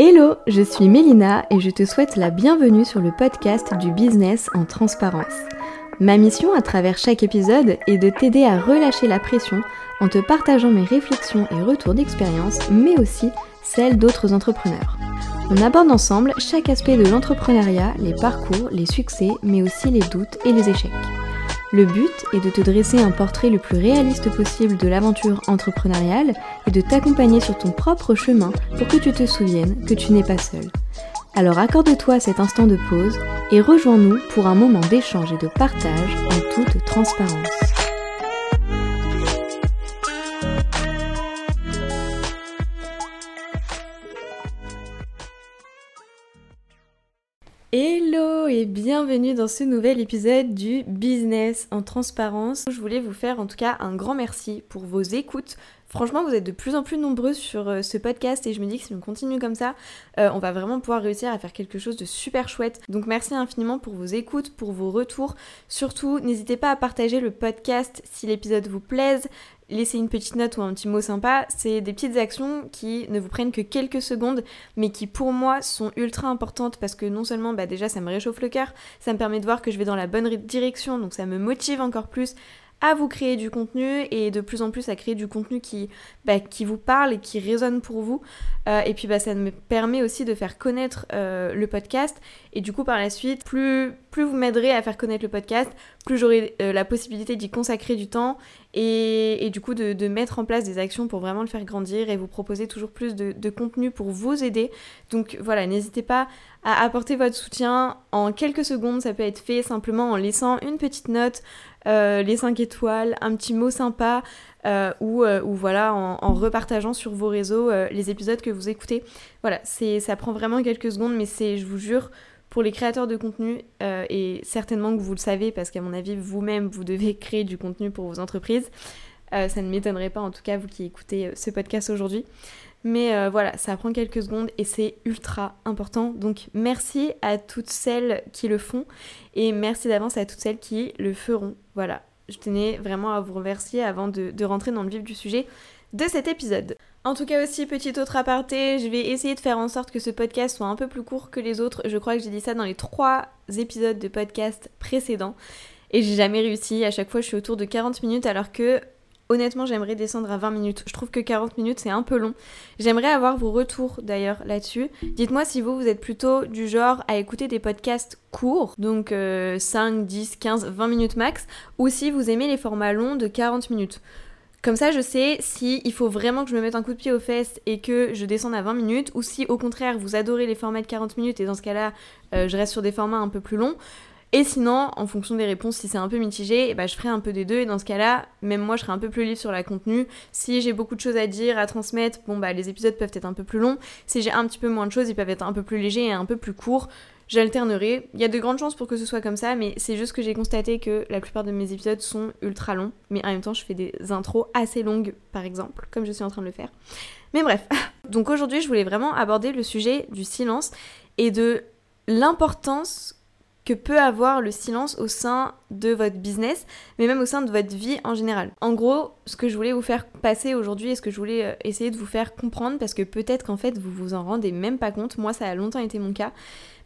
Hello, je suis Mélina et je te souhaite la bienvenue sur le podcast du business en transparence. Ma mission à travers chaque épisode est de t'aider à relâcher la pression en te partageant mes réflexions et retours d'expérience, mais aussi celles d'autres entrepreneurs. On aborde ensemble chaque aspect de l'entrepreneuriat, les parcours, les succès, mais aussi les doutes et les échecs. Le but est de te dresser un portrait le plus réaliste possible de l'aventure entrepreneuriale et de t'accompagner sur ton propre chemin pour que tu te souviennes que tu n'es pas seul. Alors accorde-toi cet instant de pause et rejoins-nous pour un moment d'échange et de partage en toute transparence. Et bienvenue dans ce nouvel épisode du Business en transparence. Je voulais vous faire en tout cas un grand merci pour vos écoutes. Franchement, vous êtes de plus en plus nombreux sur euh, ce podcast et je me dis que si on continue comme ça, euh, on va vraiment pouvoir réussir à faire quelque chose de super chouette. Donc merci infiniment pour vos écoutes, pour vos retours. Surtout, n'hésitez pas à partager le podcast si l'épisode vous plaise, laisser une petite note ou un petit mot sympa, c'est des petites actions qui ne vous prennent que quelques secondes, mais qui pour moi sont ultra importantes parce que non seulement bah déjà ça me réchauffe le cœur, ça me permet de voir que je vais dans la bonne direction, donc ça me motive encore plus à vous créer du contenu et de plus en plus à créer du contenu qui, bah, vous parle et qui résonne pour vous. Euh, et puis bah, ça me permet aussi de faire connaître euh, le podcast. Et du coup par la suite, plus, plus vous m'aiderez à faire connaître le podcast, plus j'aurai euh, la possibilité d'y consacrer du temps et, du coup de, de, mettre en place des actions pour vraiment le faire grandir et vous proposer toujours plus de, de contenu pour vous aider. Donc voilà, n'hésitez pas à apporter votre soutien en quelques secondes. Ça peut être fait simplement en laissant une petite note euh, les 5 étoiles, un petit mot sympa, euh, ou, euh, ou, voilà, en, repartageant sur vos réseaux les épisodes que vous écoutez. Voilà, ça prend vraiment quelques secondes, mais c'est, je vous jure, pour les créateurs de contenu, et certainement que vous le savez, parce qu'à mon avis, vous-même, vous devez créer du contenu pour vos entreprises. ça ne m'étonnerait pas, en tout cas, vous qui écoutez ce podcast aujourd'hui. Mais euh, voilà, ça prend quelques secondes et c'est ultra important. Donc merci à toutes celles qui le font et merci d'avance à toutes celles qui le feront. Voilà, je tenais vraiment à vous remercier avant de, rentrer dans le vif du sujet de cet épisode. En tout cas aussi, petit autre aparté, je vais essayer de faire en sorte que ce podcast soit un peu plus court que les autres. Je crois que j'ai dit ça dans les trois épisodes de podcast précédents. Et j'ai jamais réussi. À chaque fois, je suis autour de 40 minutes alors que Honnêtement, j'aimerais descendre à 20 minutes. Je trouve que 40 minutes, c'est un peu long. J'aimerais avoir vos retours d'ailleurs là-dessus. Dites-moi si vous, vous êtes plutôt du genre à écouter des podcasts courts, donc 5, 10, 15, 20 minutes max, ou si vous aimez les formats longs de 40 minutes. Comme ça, je sais si il faut vraiment que je me mette un coup de pied aux fesses et que je descende à 20 minutes, ou si au contraire vous adorez les formats de 40 minutes et dans ce cas-là, euh, je reste sur des formats un peu plus longs. Et sinon, en fonction des réponses, si c'est un peu mitigé, bah, je ferai un peu des deux. Et dans ce cas-là, même moi, je serai un peu plus libre sur la contenu. Si j'ai beaucoup de choses à dire, à transmettre, bon, bah, les épisodes peuvent être un peu plus longs. Si j'ai un petit peu moins de choses, ils peuvent être un peu plus légers et un peu plus courts. J'alternerai. Il y a de grandes chances pour que ce soit comme ça, mais c'est juste que j'ai constaté que la plupart de mes épisodes sont ultra longs. Mais en même temps, je fais des intros assez longues, par exemple, comme je suis en train de le faire. Mais bref. Donc aujourd'hui, je voulais vraiment aborder le sujet du silence et de l'importance que peut avoir le silence au sein de votre business, mais même au sein de votre vie en général. En gros, ce que je voulais vous faire passer aujourd'hui et ce que je voulais euh, essayer de vous faire comprendre, parce que peut-être qu'en fait vous vous en rendez même pas compte, moi ça a longtemps été mon cas,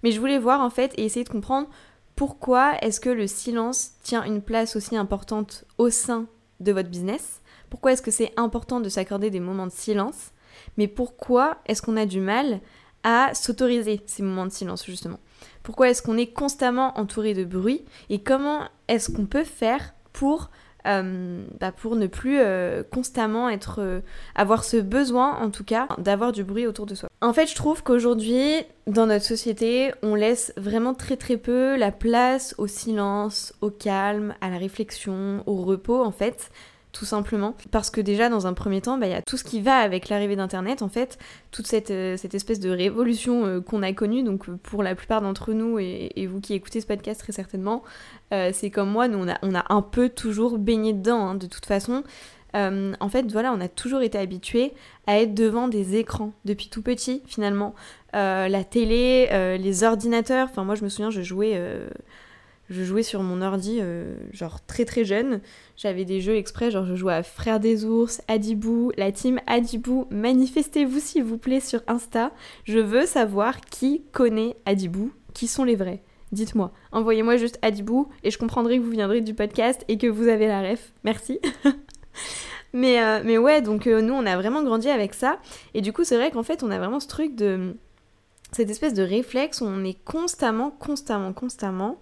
mais je voulais voir en fait et essayer de comprendre pourquoi est-ce que le silence tient une place aussi importante au sein de votre business, pourquoi est-ce que c'est important de s'accorder des moments de silence, mais pourquoi est-ce qu'on a du mal à s'autoriser ces moments de silence justement. Pourquoi est-ce qu'on est constamment entouré de bruit et comment est-ce qu'on peut faire pour euh, bah ne plus euh, constamment euh, avoir ce besoin en tout cas d'avoir du bruit autour de soi? En fait, je trouve qu'aujourd'hui dans notre société, on laisse vraiment très très peu la place au silence, au calme, à la réflexion, au repos en fait tout simplement. Parce que déjà, dans un premier temps, bah, il y a tout ce qui va avec l'arrivée d'Internet, en fait, toute cette, euh, cette espèce de révolution euh, qu'on a connue, donc pour la plupart d'entre nous, et, vous qui écoutez ce podcast très certainement, euh, c'est comme moi, nous, on a, un peu toujours baigné dedans, hein, de toute façon. en fait, voilà, on a toujours été habitués à être devant des écrans depuis tout petit, finalement. la télé, les ordinateurs, enfin moi je me souviens, je jouais je jouais sur mon ordi, euh, genre très très jeune. J'avais des jeux exprès, genre je jouais à Frères des ours, Adibou, la team Adibou. Manifestez-vous s'il vous plaît sur Insta. Je veux savoir qui connaît Adibou, qui sont les vrais. Dites-moi. Envoyez-moi juste Adibou et je comprendrai que vous viendrez du podcast et que vous avez la ref. Merci. mais, euh, mais ouais, donc euh, nous on a vraiment grandi avec ça. Et du coup, c'est vrai qu'en fait, on a vraiment ce truc de. Cette espèce de réflexe où on est constamment, constamment, constamment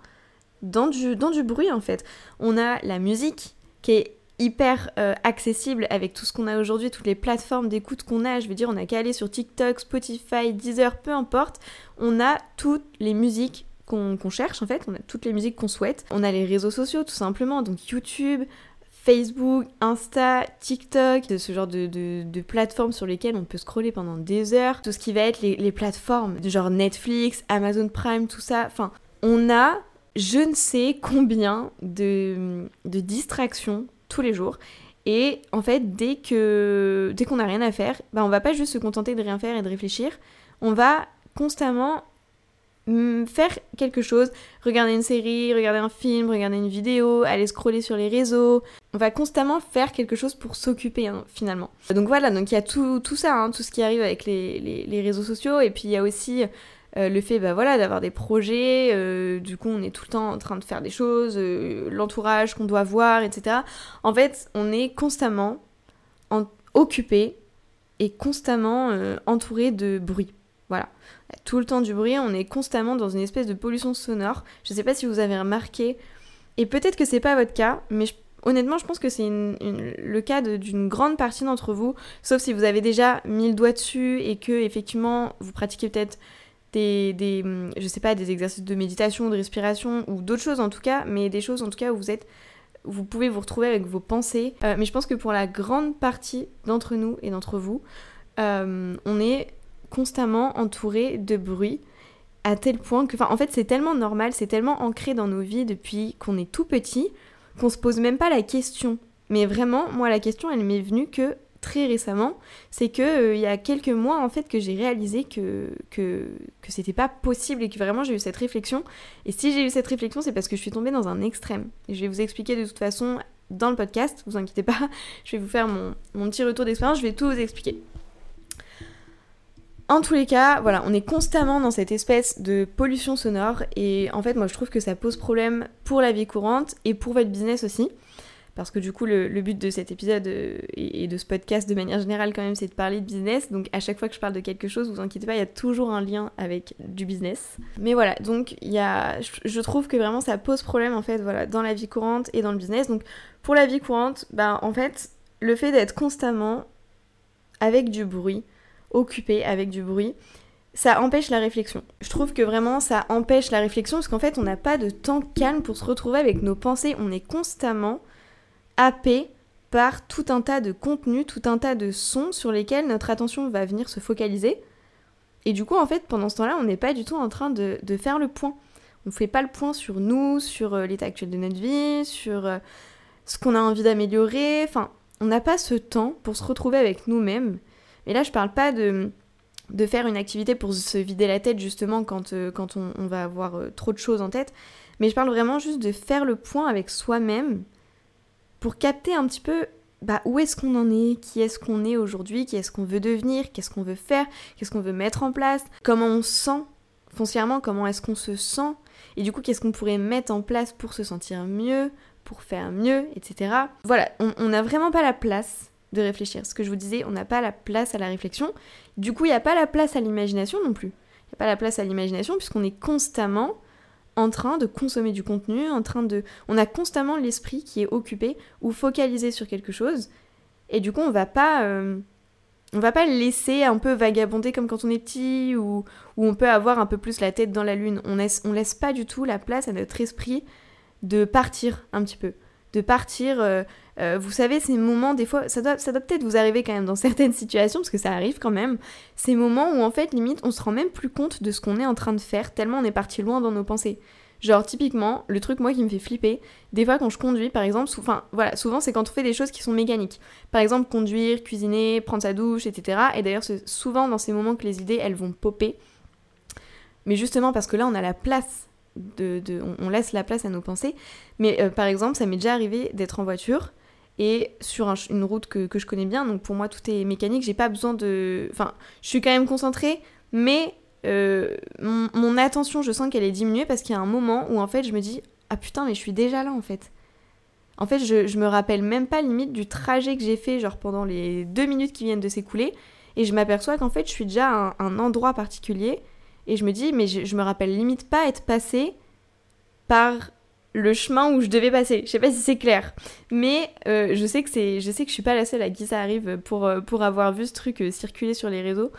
dans du, dans du bruit en fait. On a la musique qui est hyper euh, accessible avec tout ce qu'on a aujourd'hui, toutes les plateformes d'écoute qu'on a. Je veux dire, on a qu'à aller sur TikTok, Spotify, Deezer, peu importe. On a toutes les musiques qu'on cherche en fait, on a toutes les musiques qu'on souhaite. On a les réseaux sociaux tout simplement, donc YouTube, Facebook, Insta, TikTok, ce genre de, de, plateformes sur lesquelles on peut scroller pendant des heures. Tout ce qui va être les, les plateformes genre Netflix, Amazon Prime, tout ça. Enfin, on a je ne sais combien de, distractions tous les jours. Et en fait, dès que dès qu'on n'a rien à faire, bah on va pas juste se contenter de rien faire et de réfléchir. On va constamment mm, faire quelque chose, regarder une série, regarder un film, regarder une vidéo, aller scroller sur les réseaux. On va constamment faire quelque chose pour s'occuper hein, finalement. Donc voilà, donc il y a tout, tout ça, hein, tout ce qui arrive avec les, les réseaux sociaux. Et puis il y a aussi euh, le fait bah, voilà, d'avoir des projets, euh, du coup on est tout le temps en train de faire des choses, euh, l'entourage qu'on doit voir, etc. En fait, on est constamment occupé et constamment entouré de bruit. Voilà. Tout le temps du bruit, on est constamment dans une espèce de pollution sonore. Je ne sais pas si vous avez remarqué, et peut-être que c'est pas votre cas, mais honnêtement, je pense que c'est le cas d'une grande partie d'entre vous, sauf si vous avez déjà mis le doigt dessus et que effectivement vous pratiquez peut-être des, je sais pas, des exercices de méditation, de respiration ou d'autres choses en tout cas, mais des choses en tout cas où vous êtes, vous pouvez vous retrouver avec vos pensées. Euh, mais je pense que pour la grande partie d'entre nous et d'entre vous, euh, on est constamment entouré de bruit à tel point que, enfin, en fait, c'est tellement normal, c'est tellement ancré dans nos vies depuis qu'on est tout petit qu'on se pose même pas la question. Mais vraiment, moi, la question, elle m'est venue que très récemment, c'est que euh, il y a quelques mois en fait que j'ai réalisé que, que, que c'était pas possible et que vraiment j'ai eu cette réflexion. Et si j'ai eu cette réflexion, c'est parce que je suis tombée dans un extrême. Et je vais vous expliquer de toute façon dans le podcast, vous inquiétez pas, je vais vous faire mon, mon petit retour d'expérience, je vais tout vous expliquer. En tous les cas, voilà, on est constamment dans cette espèce de pollution sonore et en fait moi je trouve que ça pose problème pour la vie courante et pour votre business aussi parce que du coup le, but de cet épisode euh, et, de ce podcast de manière générale quand même c'est de parler de business. Donc à chaque fois que je parle de quelque chose vous inquiétez pas il y a toujours un lien avec du business. Mais voilà donc il y a je trouve que vraiment ça pose problème en fait voilà dans la vie courante et dans le business. Donc pour la vie courante bah en fait le fait d'être constamment avec du bruit occupé avec du bruit ça empêche la réflexion. Je trouve que vraiment ça empêche la réflexion parce qu'en fait on n'a pas de temps calme pour se retrouver avec nos pensées, on est constamment happé par tout un tas de contenus, tout un tas de sons sur lesquels notre attention va venir se focaliser. Et du coup, en fait, pendant ce temps-là, on n'est pas du tout en train de, faire le point. On ne fait pas le point sur nous, sur euh, l'état actuel de notre vie, sur euh, ce qu'on a envie d'améliorer. Enfin, on n'a pas ce temps pour se retrouver avec nous-mêmes. Et là, je parle pas de, faire une activité pour se vider la tête, justement, quand, euh, on, va avoir trop de choses en tête. Mais je parle vraiment juste de faire le point avec soi-même pour capter un petit peu bah, où est-ce qu'on en est, qui est-ce qu'on est aujourd'hui, qui est-ce qu'on veut devenir, qu'est-ce qu'on veut faire, qu'est-ce qu'on veut mettre en place, comment on se sent foncièrement, comment est-ce qu'on se sent, et du coup qu'est-ce qu'on pourrait mettre en place pour se sentir mieux, pour faire mieux, etc. Voilà, on n'a vraiment pas la place de réfléchir. Ce que je vous disais, on n'a pas la place à la réflexion. Du coup, il n'y a pas la place à l'imagination non plus. Il n'y a pas la place à l'imagination puisqu'on est constamment en train de consommer du contenu, en train de... On a constamment l'esprit qui est occupé ou focalisé sur quelque chose. Et du coup, on va pas... Euh, on va pas le laisser un peu vagabonder comme quand on est petit ou, ou on peut avoir un peu plus la tête dans la lune. On laisse, on laisse pas du tout la place à notre esprit de partir un petit peu. De partir... Euh, euh, vous savez, ces moments, des fois, ça doit, peut-être vous arriver quand même dans certaines situations, parce que ça arrive quand même, ces moments où en fait, limite, on se rend même plus compte de ce qu'on est en train de faire, tellement on est parti loin dans nos pensées. Genre, typiquement, le truc, moi, qui me fait flipper, des fois, quand je conduis, par exemple, enfin, voilà, souvent, c'est quand on fait des choses qui sont mécaniques. Par exemple, conduire, cuisiner, prendre sa douche, etc. Et d'ailleurs, c'est souvent dans ces moments que les idées, elles vont popper. Mais justement, parce que là, on a la place de, on, laisse la place à nos pensées. Mais euh, par exemple, ça m'est déjà arrivé d'être en voiture et sur une route que, je connais bien, donc pour moi tout est mécanique, j'ai pas besoin de. Enfin, je suis quand même concentrée, mais euh, mon, attention, je sens qu'elle est diminuée parce qu'il y a un moment où en fait je me dis Ah putain, mais je suis déjà là en fait. En fait, je, me rappelle même pas limite du trajet que j'ai fait, genre pendant les deux minutes qui viennent de s'écouler, et je m'aperçois qu'en fait je suis déjà à un, endroit particulier, et je me dis Mais je, me rappelle limite pas être passée par le chemin où je devais passer. Je sais pas si c'est clair, mais euh, je sais que je sais que je suis pas la seule à qui ça arrive pour euh, avoir vu ce truc euh, circuler sur les réseaux.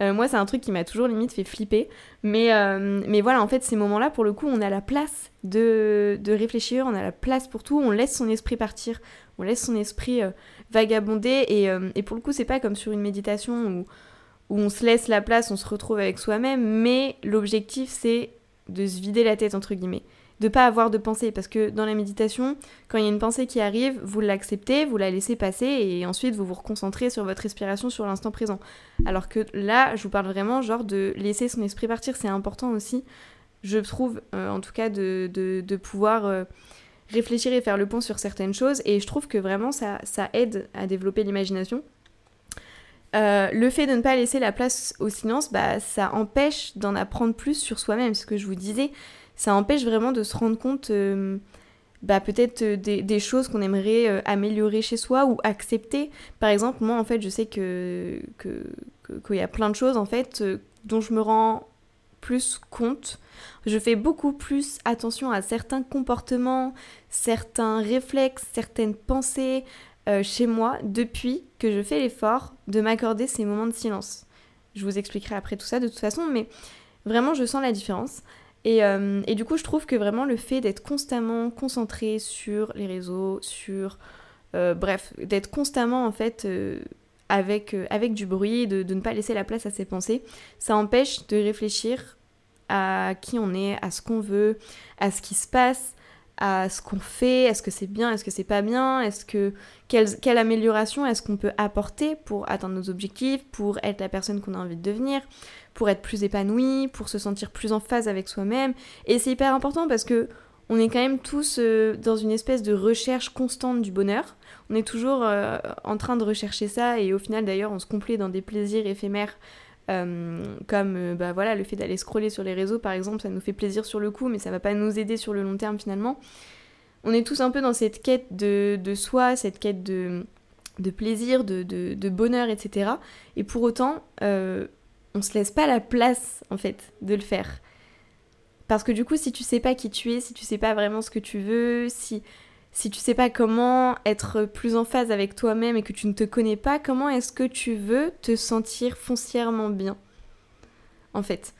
moi, c'est un truc qui m'a toujours limite fait flipper. Mais, mais voilà, en fait, ces moments-là, pour le coup, on a la place de, de, réfléchir, on a la place pour tout, on laisse son esprit partir, on laisse son esprit vagabonder. Et, et, pour le coup, c'est pas comme sur une méditation où, où on se laisse la place, on se retrouve avec soi-même, mais l'objectif, c'est de se vider la tête, entre guillemets de pas avoir de pensée parce que dans la méditation, quand il y a une pensée qui arrive, vous l'acceptez, vous la laissez passer et ensuite vous vous reconcentrez sur votre respiration sur l'instant présent. Alors que là, je vous parle vraiment genre de laisser son esprit partir, c'est important aussi, je trouve euh, en tout cas de, pouvoir euh, réfléchir et faire le pont sur certaines choses et je trouve que vraiment ça, ça aide à développer l'imagination. Euh, le fait de ne pas laisser la place au silence, bah, ça empêche d'en apprendre plus sur soi-même, ce que je vous disais ça empêche vraiment de se rendre compte euh, bah, peut-être euh, des, choses qu'on aimerait améliorer chez soi ou accepter. Par exemple, moi en fait je sais que qu'il y a plein de choses en fait dont je me rends plus compte. Je fais beaucoup plus attention à certains comportements, certains réflexes, certaines pensées chez moi depuis que je fais l'effort de m'accorder ces moments de silence. Je vous expliquerai après tout ça de toute façon, mais vraiment je sens la différence. Euh, et, du coup, je trouve que vraiment le fait d'être constamment concentré sur les réseaux, sur... Euh, bref, d'être constamment en fait euh, avec, avec du bruit, de, de, ne pas laisser la place à ses pensées, ça empêche de réfléchir à qui on est, à ce qu'on veut, à ce qui se passe, à ce qu'on fait, est-ce que c'est bien, est-ce que c'est pas bien, est-ce que quelle, amélioration est-ce qu'on peut apporter pour atteindre nos objectifs, pour être la personne qu'on a envie de devenir, pour être plus épanoui, pour se sentir plus en phase avec soi-même. Et c'est hyper important parce que on est quand même tous euh, dans une espèce de recherche constante du bonheur. On est toujours euh, en train de rechercher ça et au final d'ailleurs on se complaît dans des plaisirs éphémères euh, comme bah voilà le fait d'aller scroller sur les réseaux par exemple, ça nous fait plaisir sur le coup mais ça va pas nous aider sur le long terme finalement. On est tous un peu dans cette quête de, de soi, cette quête de, de plaisir, de, de, bonheur, etc. Et pour autant, on se laisse pas la place en fait de le faire. Parce que du coup, si tu sais pas qui tu es, si tu sais pas vraiment ce que tu veux, si si tu sais pas comment être plus en phase avec toi-même et que tu ne te connais pas, comment est-ce que tu veux te sentir foncièrement bien En fait,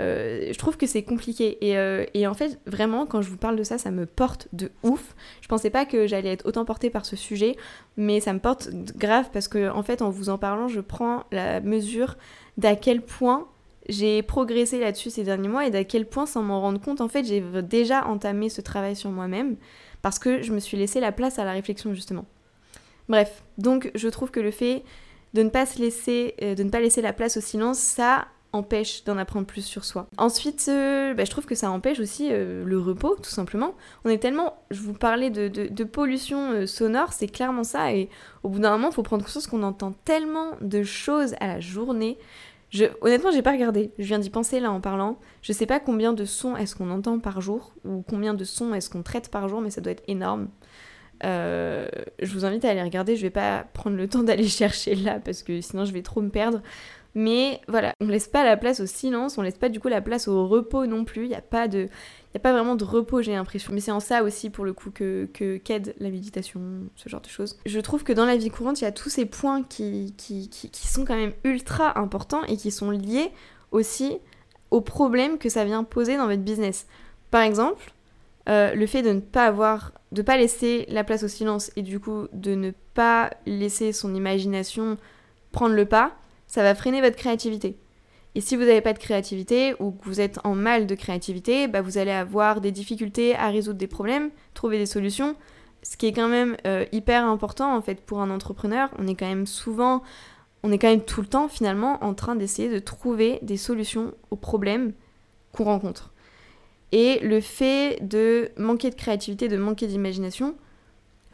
euh, je trouve que c'est compliqué. Et, euh, et, en fait, vraiment, quand je vous parle de ça, ça me porte de ouf. Je pensais pas que j'allais être autant portée par ce sujet, mais ça me porte grave parce que, en fait, en vous en parlant, je prends la mesure d'à quel point j'ai progressé là-dessus ces derniers mois et d'à quel point, sans m'en rendre compte, en fait, j'ai déjà entamé ce travail sur moi-même parce que je me suis laissé la place à la réflexion, justement. Bref, donc je trouve que le fait de ne pas se laisser, euh, la place au silence, ça empêche d'en apprendre plus sur soi. Ensuite, euh, bah, je trouve que ça empêche aussi euh, le repos, tout simplement. On est tellement, je vous parlais de, pollution sonore, c'est clairement ça, et au bout d'un moment, il faut prendre conscience qu'on entend tellement de choses à la journée. Je, honnêtement, j'ai pas regardé. Je viens d'y penser là en parlant. Je sais pas combien de sons est-ce qu'on entend par jour ou combien de sons est-ce qu'on traite par jour, mais ça doit être énorme. Euh, je vous invite à aller regarder. Je vais pas prendre le temps d'aller chercher là parce que sinon je vais trop me perdre. Mais voilà, on laisse pas la place au silence, on laisse pas du coup la place au repos non plus. Il n'y a pas de, a pas vraiment de repos, j'ai l'impression. Mais c'est en ça aussi, pour le coup, que, qu'aide la méditation, ce genre de choses. Je trouve que dans la vie courante, il y a tous ces points qui, qui, qui, sont quand même ultra importants et qui sont liés aussi aux problèmes que ça vient poser dans votre business. Par exemple, euh, le fait de ne pas avoir, de pas laisser la place au silence et du coup de ne pas laisser son imagination prendre le pas, ça va freiner votre créativité. Et si vous n'avez pas de créativité ou que vous êtes en mal de créativité, bah vous allez avoir des difficultés à résoudre des problèmes, trouver des solutions, ce qui est quand même euh, hyper important en fait pour un entrepreneur. On est quand même souvent, on est quand même tout le temps finalement en train d'essayer de trouver des solutions aux problèmes qu'on rencontre. Et le fait de manquer de créativité, de manquer d'imagination,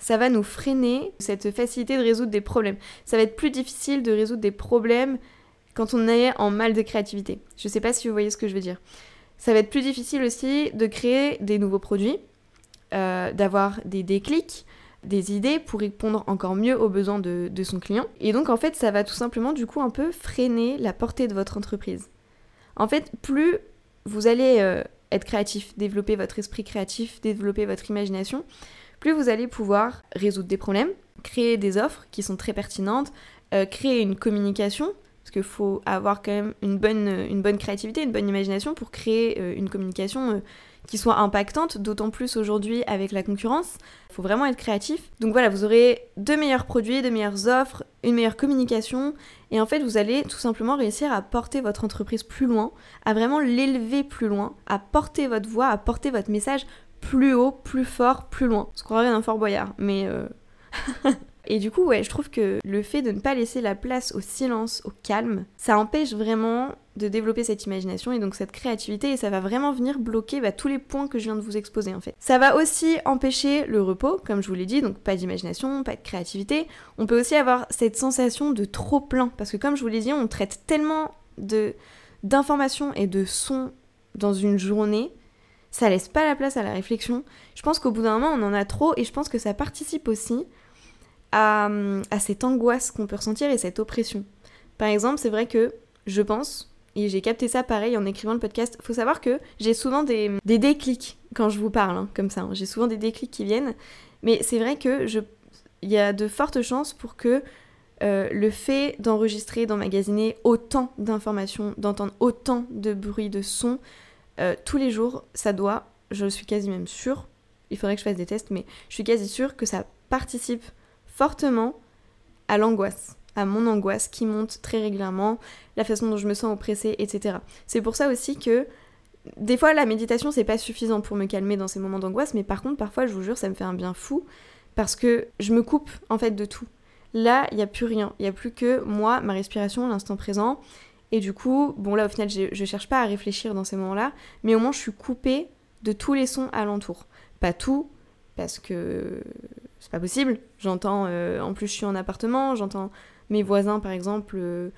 ça va nous freiner cette facilité de résoudre des problèmes. Ça va être plus difficile de résoudre des problèmes quand on est en mal de créativité. Je sais pas si vous voyez ce que je veux dire. Ça va être plus difficile aussi de créer des nouveaux produits, euh, d'avoir des déclics, des idées pour répondre encore mieux aux besoins de, son client. Et donc en fait, ça va tout simplement du coup un peu freiner la portée de votre entreprise. En fait, plus vous allez euh, être créatif, développer votre esprit créatif, développer votre imagination, plus vous allez pouvoir résoudre des problèmes, créer des offres qui sont très pertinentes, euh, créer une communication, parce qu'il faut avoir quand même une bonne, une bonne créativité, une bonne imagination pour créer euh, une communication qui soit impactante, d'autant plus aujourd'hui avec la concurrence. Il faut vraiment être créatif. Donc voilà, vous aurez de meilleurs produits, de meilleures offres, une meilleure communication, et en fait, vous allez tout simplement réussir à porter votre entreprise plus loin, à vraiment l'élever plus loin, à porter votre voix, à porter votre message plus haut, plus fort, plus loin. Ce qu'on revient d'un Fort Boyard, mais... Euh... Et du coup, ouais, je trouve que le fait de ne pas laisser la place au silence, au calme, ça empêche vraiment de développer cette imagination et donc cette créativité et ça va vraiment venir bloquer bah, tous les points que je viens de vous exposer en fait. Ça va aussi empêcher le repos, comme je vous l'ai dit, donc pas d'imagination, pas de créativité. On peut aussi avoir cette sensation de trop plein parce que comme je vous l'ai dit, on traite tellement de d'informations et de sons dans une journée, ça laisse pas la place à la réflexion. Je pense qu'au bout d'un moment, on en a trop et je pense que ça participe aussi à, à cette angoisse qu'on peut ressentir et cette oppression. Par exemple, c'est vrai que je pense, et j'ai capté ça pareil en écrivant le podcast, faut savoir que j'ai souvent des, des, déclics quand je vous parle, hein, comme ça. Hein. J'ai souvent des déclics qui viennent, mais c'est vrai que je, il y a de fortes chances pour que euh, le fait d'enregistrer, d'emmagasiner autant d'informations, d'entendre autant de bruit, de sons, euh, tous les jours, ça doit, je suis quasi même sûre, il faudrait que je fasse des tests, mais je suis quasi sûre que ça participe fortement à l'angoisse, à mon angoisse qui monte très régulièrement, la façon dont je me sens oppressée, etc. C'est pour ça aussi que des fois la méditation c'est pas suffisant pour me calmer dans ces moments d'angoisse, mais par contre parfois je vous jure ça me fait un bien fou parce que je me coupe en fait de tout. Là il n'y a plus rien, il n'y a plus que moi, ma respiration, l'instant présent. Et du coup, bon là au final je, cherche pas à réfléchir dans ces moments-là, mais au moins je suis coupée de tous les sons alentour. Pas tout, parce que c'est pas possible. J'entends, euh, en plus je suis en appartement, j'entends mes voisins par exemple euh,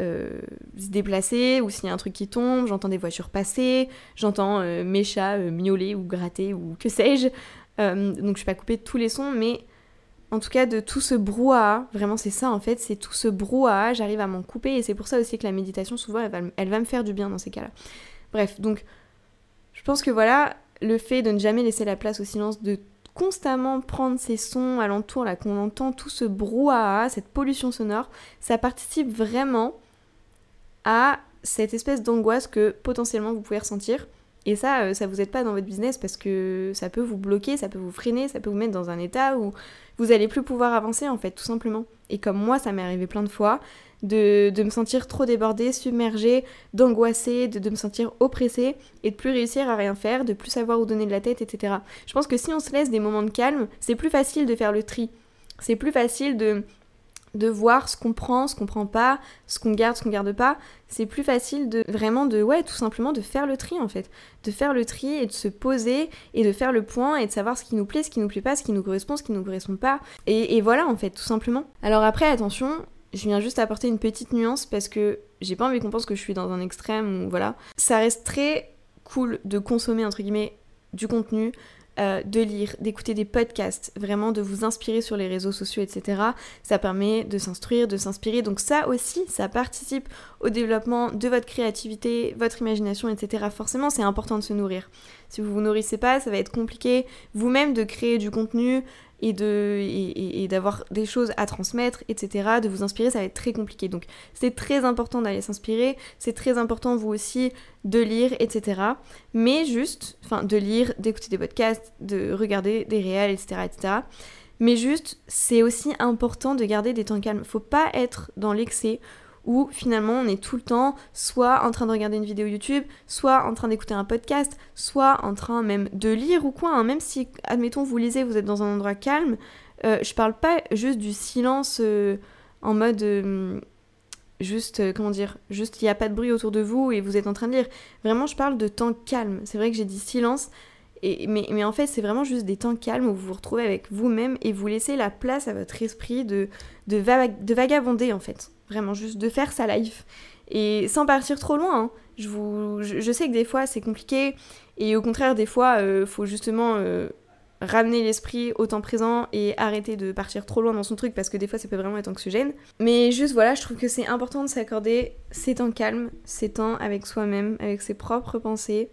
euh, se déplacer ou s'il y a un truc qui tombe, j'entends des voitures passer, j'entends mes chats miauler ou gratter ou que sais-je. donc je suis pas coupée de tous les sons, mais en tout cas de tout ce brouhaha, vraiment c'est ça en fait, c'est tout ce brouhaha, j'arrive à m'en couper et c'est pour ça aussi que la méditation souvent elle va, me faire du bien dans ces cas-là. Bref, donc je pense que voilà, le fait de ne jamais laisser la place au silence, de constamment prendre ces sons alentour, là qu'on entend tout ce brouhaha, cette pollution sonore, ça participe vraiment à cette espèce d'angoisse que potentiellement vous pouvez ressentir. Et ça, euh, ça vous aide pas dans votre business parce que ça peut vous bloquer, ça peut vous freiner, ça peut vous mettre dans un état où vous allez plus pouvoir avancer en fait, tout simplement. Et comme moi, ça m'est arrivé plein de fois, de, me sentir trop débordée, submergée, d'angoisser, de, me sentir oppressée et de plus réussir à rien faire, de plus savoir où donner de la tête, etc. Je pense que si on se laisse des moments de calme, c'est plus facile de faire le tri. C'est plus facile de, de voir ce qu'on prend, ce qu'on prend pas, ce qu'on garde, ce qu'on garde pas. C'est plus facile de vraiment de, ouais, tout simplement de faire le tri en fait. De faire le tri et de se poser et de faire le point et de savoir ce qui nous plaît, ce qui nous plaît pas, ce qui nous correspond, ce qui nous correspond pas. Et, et voilà en fait, tout simplement. Alors après, attention, je viens juste apporter une petite nuance parce que j'ai pas envie qu'on pense que je suis dans un extrême ou voilà. Ça reste très cool de consommer entre guillemets du contenu, euh, de lire, d'écouter des podcasts, vraiment de vous inspirer sur les réseaux sociaux, etc. Ça permet de s'instruire, de s'inspirer. Donc ça aussi, ça participe au développement de votre créativité, votre imagination, etc. Forcément, c'est important de se nourrir. Si vous vous nourrissez pas, ça va être compliqué vous-même de créer du contenu, et de et, d'avoir des choses à transmettre, etc., de vous inspirer, ça va être très compliqué. Donc c'est très important d'aller s'inspirer, c'est très important vous aussi de lire, etc. Mais juste, enfin de lire, d'écouter des podcasts, de regarder des réels, etc., etc. Mais juste, c'est aussi important de garder des temps calmes. Faut pas être dans l'excès où finalement on est tout le temps soit en train de regarder une vidéo YouTube, soit en train d'écouter un podcast, soit en train même de lire ou quoi, hein. même si, admettons, vous lisez, vous êtes dans un endroit calme, euh, je parle pas juste du silence euh, en mode... Euh, juste, comment dire, juste il n'y a pas de bruit autour de vous et vous êtes en train de lire. Vraiment, je parle de temps calme. C'est vrai que j'ai dit silence, mais, en fait, c'est vraiment juste des temps calmes où vous vous retrouvez avec vous-même et vous laissez la place à votre esprit de, de, de vagabonder, en fait. Vraiment, juste de faire sa life. Et sans partir trop loin. Hein. Je, sais que des fois, c'est compliqué. Et au contraire, des fois, il faut justement ramener l'esprit au temps présent et arrêter de partir trop loin dans son truc parce que des fois ça peut vraiment être anxiogène. Mais juste voilà, je trouve que c'est important de s'accorder ces temps calmes, ces temps avec soi-même, avec ses propres pensées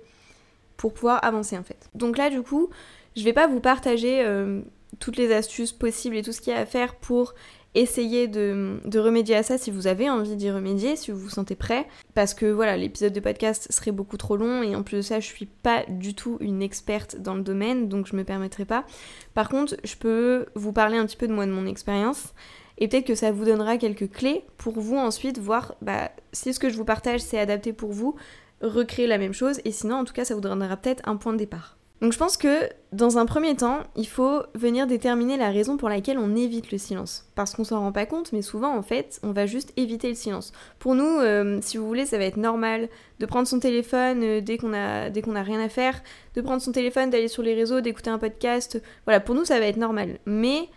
pour pouvoir avancer en fait. Donc là du coup, je vais pas vous partager euh, toutes les astuces possibles et tout ce qu'il y a à faire pour essayez de, remédier à ça si vous avez envie d'y remédier, si vous vous sentez prêt. Parce que voilà, l'épisode de podcast serait beaucoup trop long et en plus de ça, je suis pas du tout une experte dans le domaine, donc je me permettrai pas. Par contre, je peux vous parler un petit peu de moi, de mon expérience. Et peut-être que ça vous donnera quelques clés pour vous ensuite voir bah, si ce que je vous partage c'est adapté pour vous, recréer la même chose. Et sinon, en tout cas, ça vous donnera peut-être un point de départ. Donc je pense que dans un premier temps, il faut venir déterminer la raison pour laquelle on évite le silence. Parce qu'on s'en rend pas compte, mais souvent en fait, on va juste éviter le silence. Pour nous, euh, si vous voulez, ça va être normal de prendre son téléphone euh, dès qu'on a, dès qu'on a rien à faire, de prendre son téléphone, d'aller sur les réseaux, d'écouter un podcast. Voilà, pour nous, ça va être normal. Mais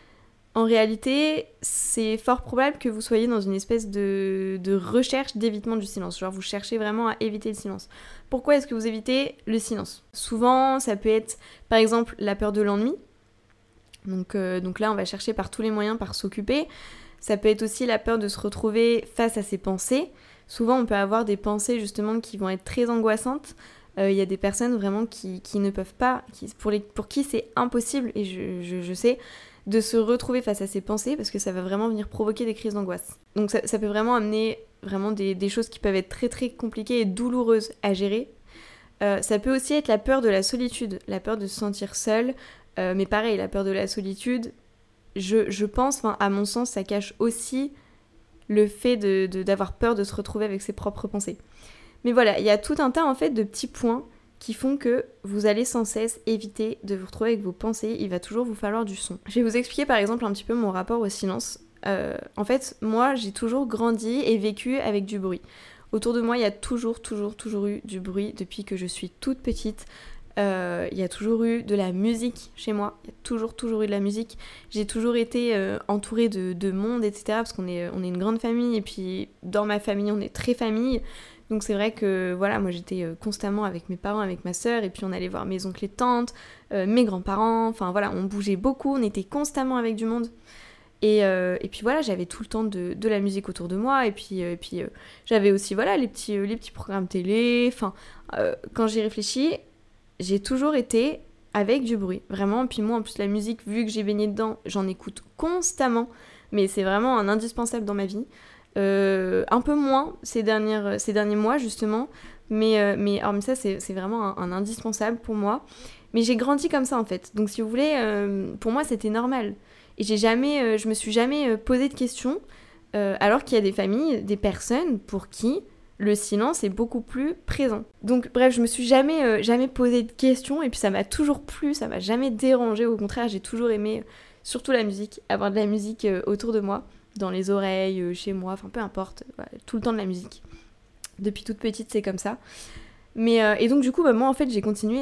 en réalité, c'est fort probable que vous soyez dans une espèce de, recherche d'évitement du silence. Genre, vous cherchez vraiment à éviter le silence. Pourquoi est-ce que vous évitez le silence? Souvent, ça peut être, par exemple, la peur de l'ennui. Donc, euh, donc là, on va chercher par tous les moyens par s'occuper. Ça peut être aussi la peur de se retrouver face à ses pensées. Souvent, on peut avoir des pensées justement qui vont être très angoissantes. Euh, il y a des personnes vraiment qui, ne peuvent pas, pour qui c'est impossible, et je sais, de se retrouver face à ses pensées parce que ça va vraiment venir provoquer des crises d'angoisse. Donc ça, peut vraiment amener vraiment des, choses qui peuvent être très très compliquées et douloureuses à gérer. Euh, ça peut aussi être la peur de la solitude, la peur de se sentir seul, euh, mais pareil, la peur de la solitude, je, je pense, à mon sens, ça cache aussi le fait d'avoir de, peur de se retrouver avec ses propres pensées. Mais voilà, il y a tout un tas en fait de petits points qui font que vous allez sans cesse éviter de vous retrouver avec vos pensées, il va toujours vous falloir du son. Je vais vous expliquer par exemple un petit peu mon rapport au silence. Euh, en fait, moi j'ai toujours grandi et vécu avec du bruit. Autour de moi, il y a toujours, toujours, toujours eu du bruit depuis que je suis toute petite. Euh, il y a toujours eu de la musique chez moi, il y a toujours, toujours eu de la musique. J'ai toujours été euh, entourée de, monde, etc. Parce qu'on est, est une grande famille et puis dans ma famille, on est très famille. Donc c'est vrai que voilà, moi j'étais euh, constamment avec mes parents, avec ma soeur, et puis on allait voir mes oncles et tantes, euh, mes grands-parents, enfin voilà, on bougeait beaucoup, on était constamment avec du monde. Et, euh, et puis voilà, j'avais tout le temps de, de, la musique autour de moi, et puis, et puis j'avais aussi voilà, les, petits, les petits programmes télé, enfin, quand j'y réfléchis, j'ai toujours été avec du bruit, vraiment. Puis moi, en plus, la musique, vu que j'ai baigné dedans, j'en écoute constamment, mais c'est vraiment un indispensable dans ma vie. Euh, un peu moins ces, ces derniers mois justement, mais, euh, mais, alors, ça c'est vraiment un, indispensable pour moi. Mais j'ai grandi comme ça en fait, donc si vous voulez, euh, pour moi c'était normal. Et j'ai jamais, je me suis jamais posé de questions, alors qu'il y a des familles, des personnes pour qui le silence est beaucoup plus présent. Donc bref, je me suis jamais, jamais posé de questions et puis ça m'a toujours plu, ça m'a jamais dérangé. Au contraire, j'ai toujours aimé, surtout la musique, avoir de la musique autour de moi dans les oreilles, euh, chez moi, enfin peu importe, tout le temps de la musique. Depuis toute petite, c'est comme ça. Mais euh, et donc du coup, bah, moi en fait, j'ai continué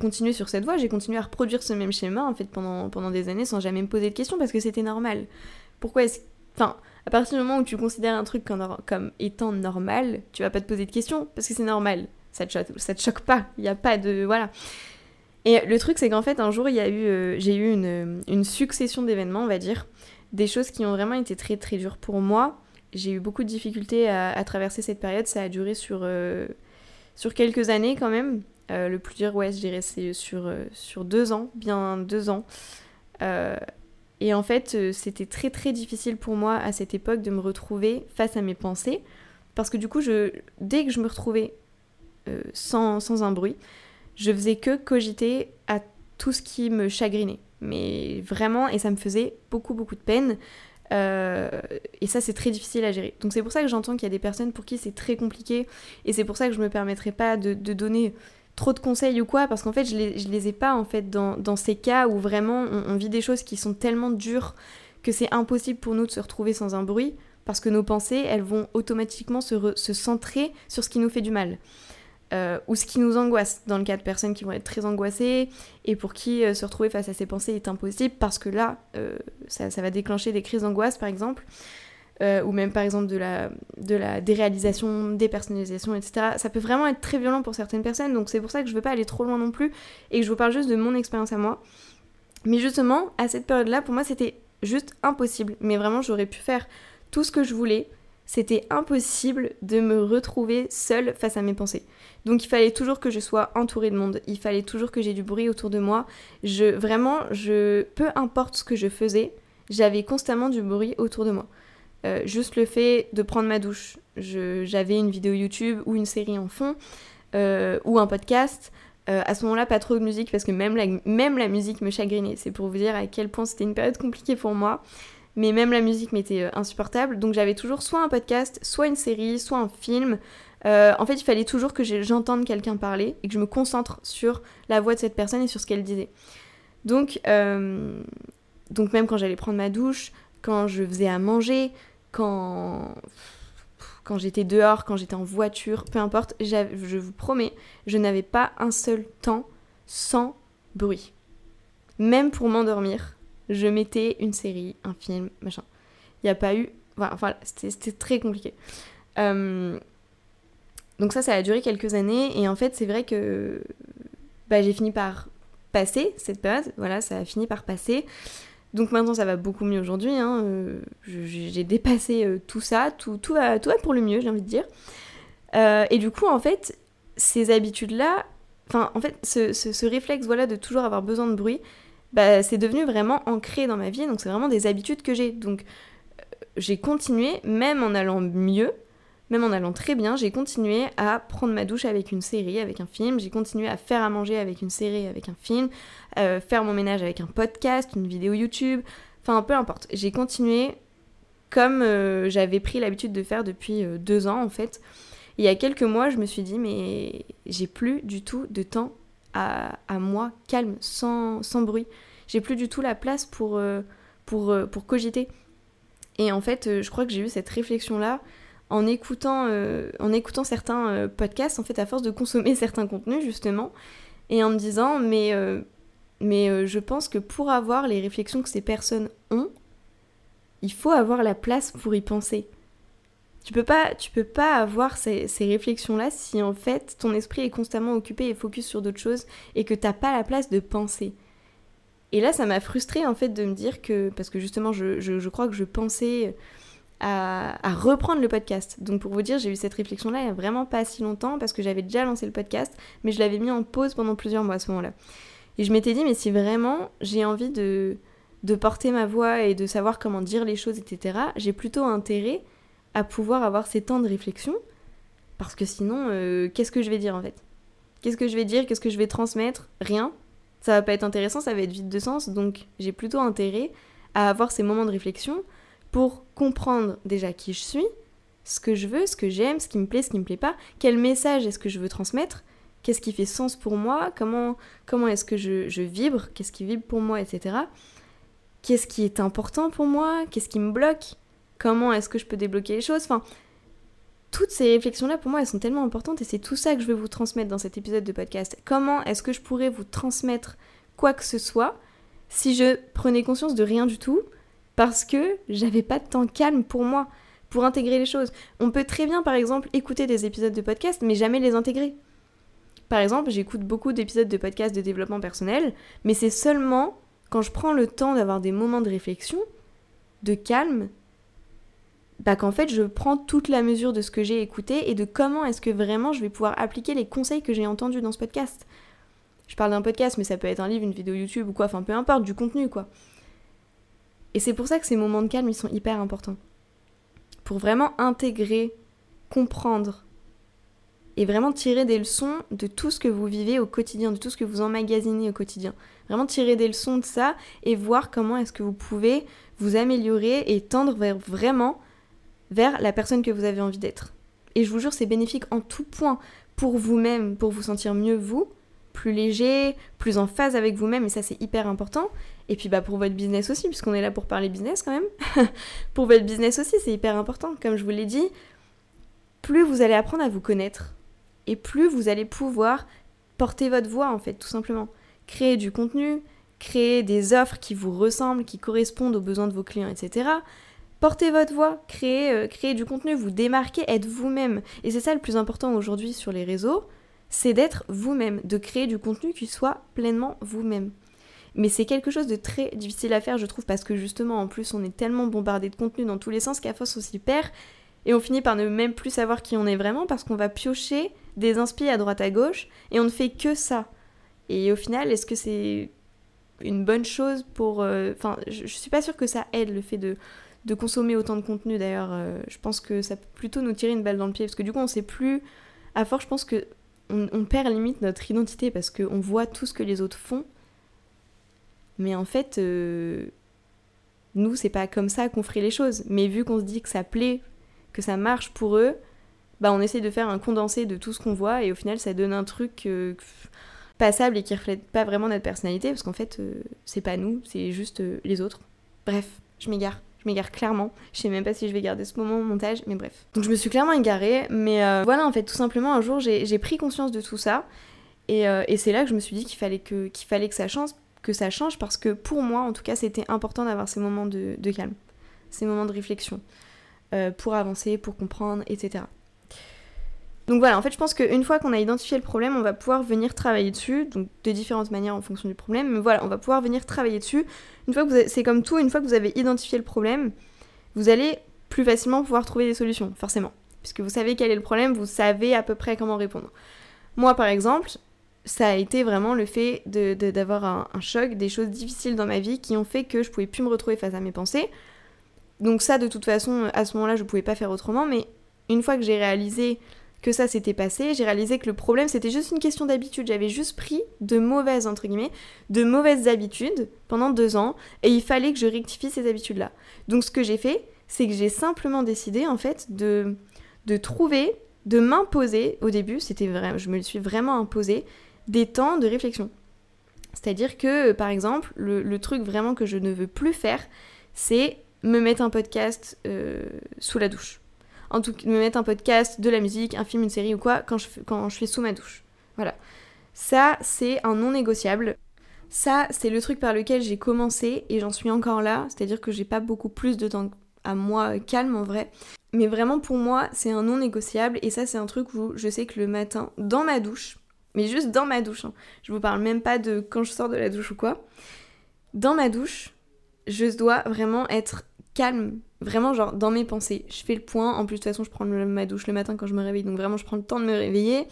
continué sur cette voie, j'ai continué à reproduire ce même schéma en fait pendant pendant des années sans jamais me poser de questions parce que c'était normal. Pourquoi est-ce, enfin, à partir du moment où tu considères un truc comme, étant normal, tu vas pas te poser de questions parce que c'est normal. Ça te te choque pas. Il n'y a pas de voilà. Et le truc, c'est qu'en fait, un jour, eu, euh, j'ai eu une, une succession d'événements, on va dire, des choses qui ont vraiment été très très dures pour moi. J'ai eu beaucoup de difficultés à, traverser cette période. Ça a duré sur, euh, sur quelques années quand même. Euh, le plus dur, ouais, je dirais, c'est sur, euh, sur deux ans, bien deux ans. et en fait, c'était très très difficile pour moi à cette époque de me retrouver face à mes pensées. Parce que du coup, dès que je me retrouvais sans, sans un bruit, je faisais que cogiter à tout ce qui me chagrinait mais vraiment, et ça me faisait beaucoup, beaucoup de peine. Euh, et ça, c'est très difficile à gérer. Donc c'est pour ça que j'entends qu'il y a des personnes pour qui c'est très compliqué, et c'est pour ça que je me permettrai pas de, donner trop de conseils ou quoi, parce qu'en fait, je les, les ai pas en fait dans, dans ces cas où vraiment on, vit des choses qui sont tellement dures que c'est impossible pour nous de se retrouver sans un bruit. parce que nos pensées, elles vont automatiquement se, se centrer sur ce qui nous fait du mal. Euh, ou ce qui nous angoisse, dans le cas de personnes qui vont être très angoissées et pour qui euh, se retrouver face à ces pensées est impossible parce que là, euh, ça, va déclencher des crises d'angoisse par exemple, ou même par exemple de la, de la déréalisation, dépersonnalisation, etc. Ça peut vraiment être très violent pour certaines personnes, donc c'est pour ça que je veux pas aller trop loin non plus et que je vous parle juste de mon expérience à moi. Mais justement, à cette période-là, pour moi, c'était juste impossible. Mais vraiment, j'aurais pu faire tout ce que je voulais. C'était impossible de me retrouver seule face à mes pensées. Donc il fallait toujours que je sois entourée de monde, il fallait toujours que j'ai du bruit autour de moi. Je vraiment, je peu importe ce que je faisais, j'avais constamment du bruit autour de moi. Euh, juste le fait de prendre ma douche, j'avais une vidéo YouTube ou une série en fond euh, ou un podcast. Euh, à ce moment-là, pas trop de musique parce que même la, même la musique me chagrinait. C'est pour vous dire à quel point c'était une période compliquée pour moi. Mais même la musique m'était insupportable. Donc j'avais toujours soit un podcast, soit une série, soit un film, euh, en fait, il fallait toujours que j'entende quelqu'un parler et que je me concentre sur la voix de cette personne et sur ce qu'elle disait. Donc, euh, donc même quand j'allais prendre ma douche, quand je faisais à manger, quand, quand j'étais dehors, quand j'étais en voiture, peu importe, je vous promets, je n'avais pas un seul temps sans bruit. Même pour m'endormir, je mettais une série, un film, machin. Il n'y a pas eu... Enfin, c'était très compliqué. Euh, donc ça, ça a duré quelques années et en fait, c'est vrai que bah, j'ai fini par passer cette période. Voilà, ça a fini par passer. Donc maintenant, ça va beaucoup mieux aujourd'hui. Hein. Euh, j'ai dépassé euh, tout ça, tout, va, tout pour le mieux, j'ai envie de dire. Et du coup, en fait, ces habitudes-là, enfin, en fait, ce, ce, réflexe, voilà, de toujours avoir besoin de bruit, bah, c'est devenu vraiment ancré dans ma vie. Donc c'est vraiment des habitudes que j'ai. Donc j'ai continué, même en allant mieux, même en allant très bien, j'ai continué à prendre ma douche avec une série, avec un film, j'ai continué à faire à manger avec une série, avec un film, euh, faire mon ménage avec un podcast, une vidéo YouTube, enfin peu importe. J'ai continué comme euh, j'avais pris l'habitude de faire depuis euh, deux ans en fait. il y a quelques mois, je me suis dit mais j'ai plus du tout de temps à, moi, calme, sans, sans bruit. J'ai plus du tout la place pour, pour, pour cogiter. Et en fait, je crois que j'ai eu cette réflexion-là en écoutant, euh, en écoutant certains euh, podcasts, en fait, à force de consommer certains contenus, justement, et en me disant, mais, euh, mais je pense que pour avoir les réflexions que ces personnes ont, il faut avoir la place pour y penser. Tu peux pas, tu peux pas avoir ces, ces réflexions-là si en fait ton esprit est constamment occupé et focus sur d'autres choses et que t'as pas la place de penser. Et là, ça m'a frustrée en fait de me dire que, parce que justement, je, je, crois que je pensais à, reprendre le podcast. Donc pour vous dire, j'ai eu cette réflexion-là il n'y a vraiment pas si longtemps parce que j'avais déjà lancé le podcast, mais je l'avais mis en pause pendant plusieurs mois à ce moment-là. Et je m'étais dit, mais si vraiment j'ai envie de, de porter ma voix et de savoir comment dire les choses, etc., j'ai plutôt intérêt à pouvoir avoir ces temps de réflexion, parce que sinon, euh, qu'est-ce que je vais dire en fait? Qu'est-ce que je vais dire? Qu'est-ce que je vais transmettre? Rien. Ça va pas être intéressant, ça va être vide de sens, donc j'ai plutôt intérêt à avoir ces moments de réflexion pour comprendre déjà qui je suis, ce que je veux, ce que j'aime, ce qui me plaît, ce qui me plaît pas, quel message est-ce que je veux transmettre, qu'est-ce qui fait sens pour moi, comment, comment est-ce que je, vibre, qu'est-ce qui vibre pour moi, etc. Qu'est-ce qui est important pour moi, qu'est-ce qui me bloque, comment est-ce que je peux débloquer les choses, enfin, toutes ces réflexions-là, pour moi, elles sont tellement importantes et c'est tout ça que je veux vous transmettre dans cet épisode de podcast. Comment est-ce que je pourrais vous transmettre quoi que ce soit si je prenais conscience de rien du tout, parce que j'avais pas de temps calme pour moi, pour intégrer les choses. On peut très bien, par exemple, écouter des épisodes de podcast, mais jamais les intégrer. Par exemple, j'écoute beaucoup d'épisodes de podcast de développement personnel, mais c'est seulement quand je prends le temps d'avoir des moments de réflexion, de calme, bah qu'en fait je prends toute la mesure de ce que j'ai écouté et de comment est-ce que vraiment je vais pouvoir appliquer les conseils que j'ai entendus dans ce podcast. Je parle d'un podcast, mais ça peut être un livre, une vidéo YouTube ou quoi, enfin peu importe, du contenu quoi. Et c'est pour ça que ces moments de calme, ils sont hyper importants. Pour vraiment intégrer, comprendre et vraiment tirer des leçons de tout ce que vous vivez au quotidien, de tout ce que vous emmagasinez au quotidien. Vraiment tirer des leçons de ça et voir comment est-ce que vous pouvez vous améliorer et tendre vers vraiment vers la personne que vous avez envie d'être. Et je vous jure, c'est bénéfique en tout point pour vous-même, pour vous sentir mieux vous, plus léger, plus en phase avec vous-même, et ça c'est hyper important, Et puis bah pour votre business aussi, puisqu'on est là pour parler business quand même. pour votre business aussi, c'est hyper important. Comme je vous l'ai dit, plus vous allez apprendre à vous connaître, et plus vous allez pouvoir porter votre voix en fait, tout simplement. Créer du contenu, créer des offres qui vous ressemblent, qui correspondent aux besoins de vos clients, etc. Portez votre voix, créez, euh, du contenu, vous démarquez, êtes vous-même. Et c'est ça le plus important aujourd'hui sur les réseaux, c'est d'être vous-même, de créer du contenu qui soit pleinement vous-même. Mais c'est quelque chose de très difficile à faire, je trouve, parce que justement, en plus, on est tellement bombardé de contenu dans tous les sens qu'à force on s'y perd. Et on finit par ne même plus savoir qui on est vraiment parce qu'on va piocher des inspi à droite à gauche et on ne fait que ça. Et au final, est-ce que c'est une bonne chose pour... Euh, enfin, je, je suis pas sûre que ça aide le fait de de consommer autant de contenu d'ailleurs. Euh, je pense que ça peut plutôt nous tirer une balle dans le pied parce que du coup on sait plus. À force, je pense que on, perd limite notre identité parce qu'on voit tout ce que les autres font. Mais en fait, euh, nous, c'est pas comme ça qu'on ferait les choses. Mais vu qu'on se dit que ça plaît, que ça marche pour eux, bah on essaie de faire un condensé de tout ce qu'on voit et au final ça donne un truc euh, passable et qui reflète pas vraiment notre personnalité parce qu'en fait c'est pas nous, c'est juste les autres. Bref, je m'égare. Je m'égare clairement. Je sais même pas si je vais garder ce moment au montage, mais bref. Donc je me suis clairement égarée, mais euh, voilà, en fait, tout simplement, un jour, j'ai pris conscience de tout ça. Euh, et, c'est là que je me suis dit qu'il fallait que, ça change, parce que pour moi, en tout cas, c'était important d'avoir ces moments de, calme, ces moments de réflexion, euh, pour avancer, pour comprendre, etc. Donc voilà, en fait, je pense qu'une fois qu'on a identifié le problème, on va pouvoir venir travailler dessus, donc de différentes manières en fonction du problème, mais voilà, on va pouvoir venir travailler dessus. Une fois que c'est comme tout, une fois que vous avez identifié le problème, vous allez plus facilement pouvoir trouver des solutions, forcément. Puisque vous savez quel est le problème, vous savez à peu près comment répondre. Moi, par exemple, ça a été vraiment le fait d'avoir un, un, choc, des choses difficiles dans ma vie qui ont fait que je pouvais plus me retrouver face à mes pensées. Donc ça, de toute façon, à ce moment-là, je pouvais pas faire autrement, mais une fois que j'ai réalisé que ça s'était passé, j'ai réalisé que le problème c'était juste une question d'habitude. J'avais juste pris de mauvaises, entre guillemets, de mauvaises habitudes pendant deux ans et il fallait que je rectifie ces habitudes-là. Donc ce que j'ai fait, c'est que j'ai simplement décidé en fait de, de trouver, de m'imposer, au début, c'était je me suis vraiment imposé, des temps de réflexion. C'est-à-dire que, par exemple, le, truc vraiment que je ne veux plus faire, c'est me mettre un podcast euh, sous la douche en tout me mettre un podcast, de la musique, un film, une série ou quoi quand je, quand je suis sous ma douche. Voilà. Ça, c'est un non négociable. Ça, c'est le truc par lequel j'ai commencé et j'en suis encore là, c'est-à-dire que j'ai pas beaucoup plus de temps à moi calme en vrai. Mais vraiment pour moi, c'est un non négociable et ça, c'est un truc où je sais que le matin, dans ma douche, mais juste dans ma douche, hein, je vous parle même pas de quand je sors de la douche ou quoi, dans ma douche, je dois vraiment être calme, vraiment genre dans mes pensées. Je fais le point, en plus de toute façon je prends ma douche le matin quand je me réveille, donc vraiment je prends le temps de me réveiller.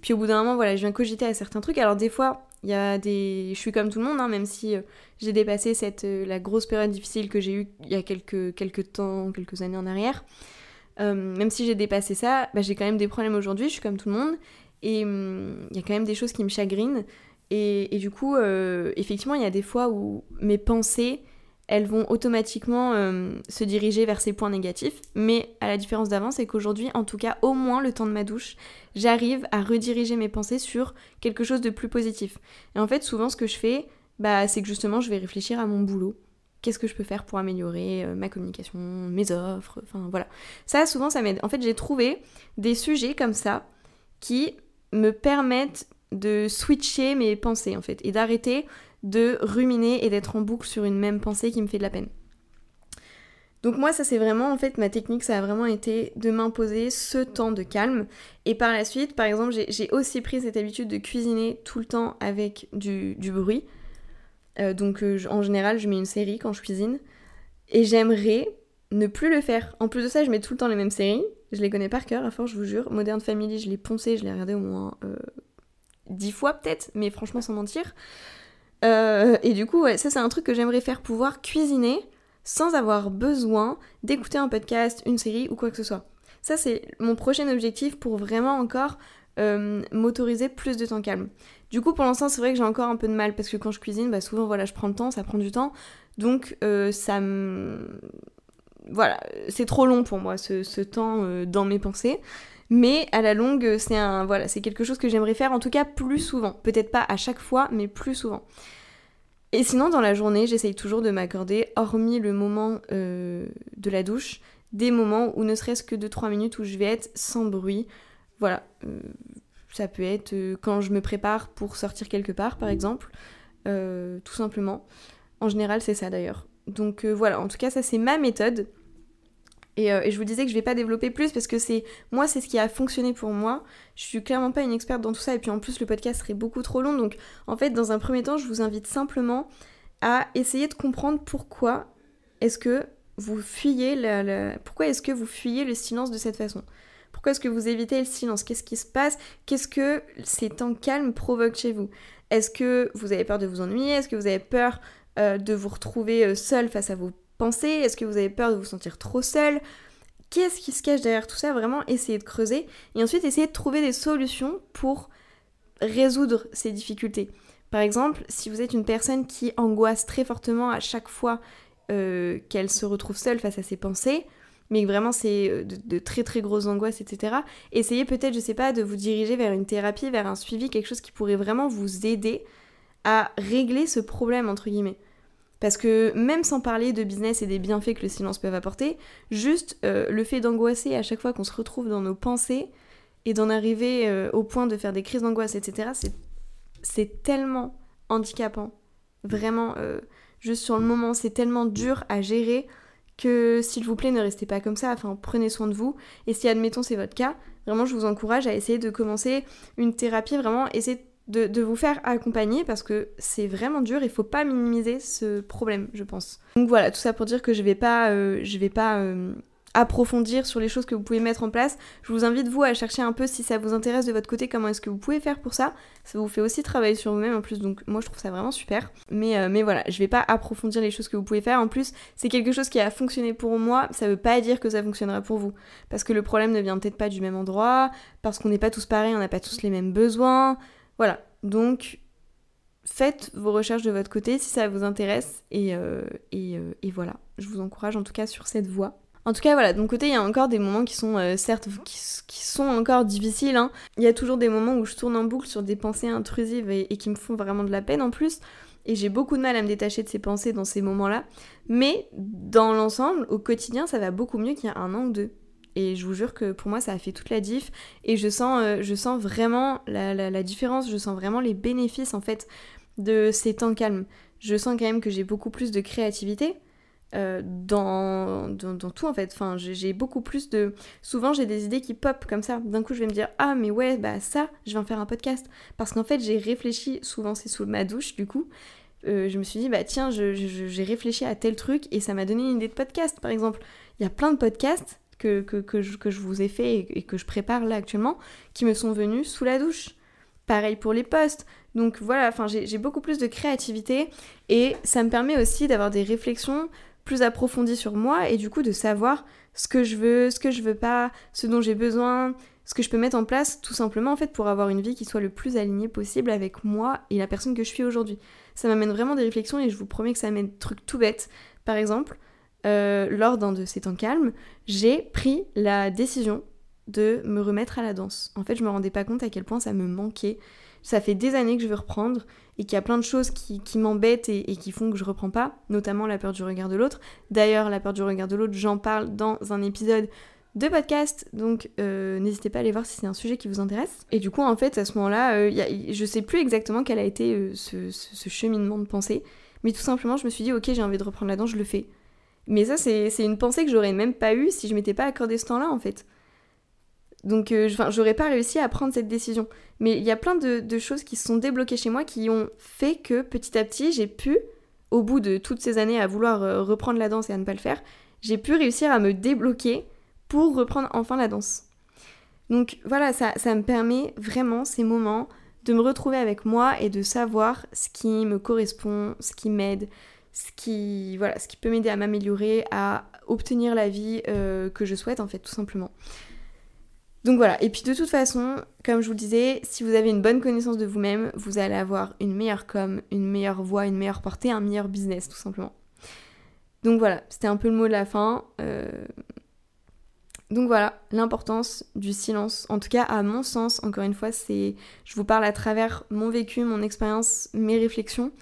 Puis au bout d'un moment, voilà, je viens cogiter à certains trucs. Alors des fois, il y a des... Je suis comme tout le monde, hein, même si euh, j'ai dépassé cette, euh, la grosse période difficile que j'ai eue il y a quelques, quelques temps, quelques années en arrière. Euh, même si j'ai dépassé ça, bah, j'ai quand même des problèmes aujourd'hui, je suis comme tout le monde. Et hum, il y a quand même des choses qui me chagrinent. Et, et du coup, effectivement, il y a des fois où mes pensées elles vont automatiquement euh, se diriger vers ces points négatifs. Mais à la différence d'avant, c'est qu'aujourd'hui, en tout cas, au moins le temps de ma douche, j'arrive à rediriger mes pensées sur quelque chose de plus positif. Et en fait, souvent, ce que je fais, bah, c'est que justement, je vais réfléchir à mon boulot. Qu'est-ce que je peux faire pour améliorer euh, ma communication, mes offres, enfin voilà. Ça, souvent, ça m'aide. En fait, j'ai trouvé des sujets comme ça qui me permettent de switcher mes pensées, en fait, et d'arrêter de ruminer et d'être en boucle sur une même pensée qui me fait de la peine. Donc moi ça c'est vraiment en fait ma technique ça a vraiment été de m'imposer ce temps de calme et par la suite par exemple j'ai aussi pris cette habitude de cuisiner tout le temps avec du, bruit euh, donc euh, en général je mets une série quand je cuisine et j'aimerais ne plus le faire. En plus de ça je mets tout le temps les mêmes séries, je les connais par cœur à force je vous jure. Modern Family je l'ai poncé, je l'ai regardé au moins euh, dix fois peut-être mais franchement sans mentir. Euh, et du coup, ouais, ça c'est un truc que j'aimerais faire, pouvoir cuisiner sans avoir besoin d'écouter un podcast, une série ou quoi que ce soit. Ça c'est mon prochain objectif pour vraiment encore euh, m'autoriser plus de temps calme. Du coup, pour l'instant, c'est vrai que j'ai encore un peu de mal parce que quand je cuisine, bah, souvent voilà, je prends le temps, ça prend du temps, donc euh, ça me voilà, c'est trop long pour moi ce, ce temps dans mes pensées. Mais à la longue, c'est un voilà, c'est quelque chose que j'aimerais faire en tout cas plus souvent. Peut-être pas à chaque fois, mais plus souvent. Et sinon, dans la journée, j'essaye toujours de m'accorder, hormis le moment euh, de la douche, des moments où ne serait-ce que 2-3 minutes où je vais être sans bruit. Voilà. Euh, ça peut être euh, quand je me prépare pour sortir quelque part, par exemple. tout simplement. En général, c'est ça d'ailleurs. Donc voilà, en tout cas, ça c'est ma méthode. Euh, et, je vous disais que je vais pas développer plus parce que c'est moi c'est ce qui a fonctionné pour moi. Je suis clairement pas une experte dans tout ça et puis en plus le podcast serait beaucoup trop long. Donc en fait dans un premier temps je vous invite simplement à essayer de comprendre pourquoi est-ce que vous fuyez le, pourquoi est-ce que vous fuyez le silence de cette façon? Pourquoi est-ce que vous évitez le silence? Qu'est-ce qui se passe? Qu'est-ce que ces temps calmes provoquent chez vous? Est-ce que vous avez peur de vous ennuyer? Est-ce que vous avez peur euh, de vous retrouver euh, seul face à vos pensez Est-ce que vous avez peur de vous sentir trop seul? Qu'est-ce qui se cache derrière tout ça? Vraiment, essayez de creuser et ensuite essayez de trouver des solutions pour résoudre ces difficultés. Par exemple, si vous êtes une personne qui angoisse très fortement à chaque fois euh, qu'elle se retrouve seule face à ses pensées, mais vraiment c'est euh, de, de, très très grosses angoisses, etc. Essayez peut-être, je sais pas, de vous diriger vers une thérapie, vers un suivi, quelque chose qui pourrait vraiment vous aider à régler ce problème, entre guillemets. Parce que même sans parler de business et des bienfaits que le silence peut apporter, juste euh, le fait d'angoisser à chaque fois qu'on se retrouve dans nos pensées et d'en arriver euh, au point de faire des crises d'angoisse, etc., c'est tellement handicapant. Vraiment, euh, juste sur le moment, c'est tellement dur à gérer que s'il vous plaît, ne restez pas comme ça, enfin prenez soin de vous. Et si admettons c'est votre cas, vraiment je vous encourage à essayer de commencer une thérapie, vraiment essayer de, vous faire accompagner parce que c'est vraiment dur, il faut pas minimiser ce problème, je pense. Donc voilà, tout ça pour dire que je vais pas, euh, je vais pas euh, approfondir sur les choses que vous pouvez mettre en place. Je vous invite vous à chercher un peu si ça vous intéresse de votre côté, comment est-ce que vous pouvez faire pour ça. Ça vous fait aussi travailler sur vous-même en plus, donc moi je trouve ça vraiment super. Mais, euh, mais voilà, je vais pas approfondir les choses que vous pouvez faire. En plus, c'est quelque chose qui a fonctionné pour moi, ça veut pas dire que ça fonctionnera pour vous. Parce que le problème ne vient peut-être pas du même endroit, parce qu'on n'est pas tous pareils, on n'a pas tous les mêmes besoins. Voilà, donc faites vos recherches de votre côté si ça vous intéresse et, euh, euh, et, voilà, je vous encourage en tout cas sur cette voie. En tout cas, voilà, de mon côté, il y a encore des moments qui sont euh, certes qui, sont encore difficiles. Hein. Il y a toujours des moments où je tourne en boucle sur des pensées intrusives et, qui me font vraiment de la peine en plus. Et j'ai beaucoup de mal à me détacher de ces pensées dans ces moments-là. Mais dans l'ensemble, au quotidien, ça va beaucoup mieux qu'il y a un an ou deux. Et je vous jure que pour moi, ça a fait toute la diff. Et je sens, euh, je sens vraiment la, différence, je sens vraiment les bénéfices en fait de ces temps calmes. Je sens quand même que j'ai beaucoup plus de créativité. Euh, dans, dans, tout en fait. Enfin, j'ai beaucoup plus de. Souvent, j'ai des idées qui pop comme ça. D'un coup, je vais me dire Ah, mais ouais, bah ça, je vais en faire un podcast. Parce qu'en fait, j'ai réfléchi, souvent c'est sous ma douche du coup. Euh, je me suis dit, bah tiens, j'ai réfléchi à tel truc et ça m'a donné une idée de podcast par exemple. Il y a plein de podcasts que, que, je, vous ai fait et, que je prépare là actuellement qui me sont venus sous la douche. Pareil pour les posts. Donc voilà, enfin j'ai beaucoup plus de créativité et ça me permet aussi d'avoir des réflexions plus approfondies sur moi et du coup de savoir ce que je veux, ce que je veux pas, ce dont j'ai besoin, ce que je peux mettre en place tout simplement en fait pour avoir une vie qui soit le plus alignée possible avec moi et la personne que je suis aujourd'hui. Ça m'amène vraiment des réflexions et je vous promets que ça des trucs tout bêtes. Par exemple, euh, lors d'un de ces temps calmes, j'ai pris la décision de me remettre à la danse. En fait, je me rendais pas compte à quel point ça me manquait. Ça fait des années que je veux reprendre et qu'il y a plein de choses qui, m'embêtent et, qui font que je reprends pas, notamment la peur du regard de l'autre. D'ailleurs, la peur du regard de l'autre, j'en parle dans un épisode de podcast, donc euh, n'hésitez pas à aller voir si c'est un sujet qui vous intéresse. Et du coup, en fait, à ce moment-là, euh, je sais plus exactement quel a été ce, ce, cheminement de pensée, mais tout simplement, je me suis dit, ok, j'ai envie de reprendre la danse, je le fais. Mais ça, c'est une pensée que j'aurais même pas eue si je m'étais pas accordé ce temps-là, en fait. Donc, euh, j'aurais pas réussi à prendre cette décision. Mais il y a plein de, choses qui se sont débloquées chez moi qui ont fait que petit à petit, j'ai pu, au bout de toutes ces années à vouloir euh, reprendre la danse et à ne pas le faire, j'ai pu réussir à me débloquer pour reprendre enfin la danse. Donc voilà, ça, ça me permet vraiment ces moments de me retrouver avec moi et de savoir ce qui me correspond, ce qui m'aide, ce qui, voilà, ce qui peut m'aider à m'améliorer, à obtenir la vie euh, que je souhaite en fait tout simplement. Donc voilà, et puis de toute façon, comme je vous le disais, si vous avez une bonne connaissance de vous-même, vous allez avoir une meilleure com, une meilleure voix, une meilleure portée, un meilleur business tout simplement. Donc voilà, c'était un peu le mot de la fin. Euh, donc voilà, l'importance du silence, en tout cas à mon sens, encore une fois, c'est je vous parle à travers mon vécu, mon expérience, mes réflexions.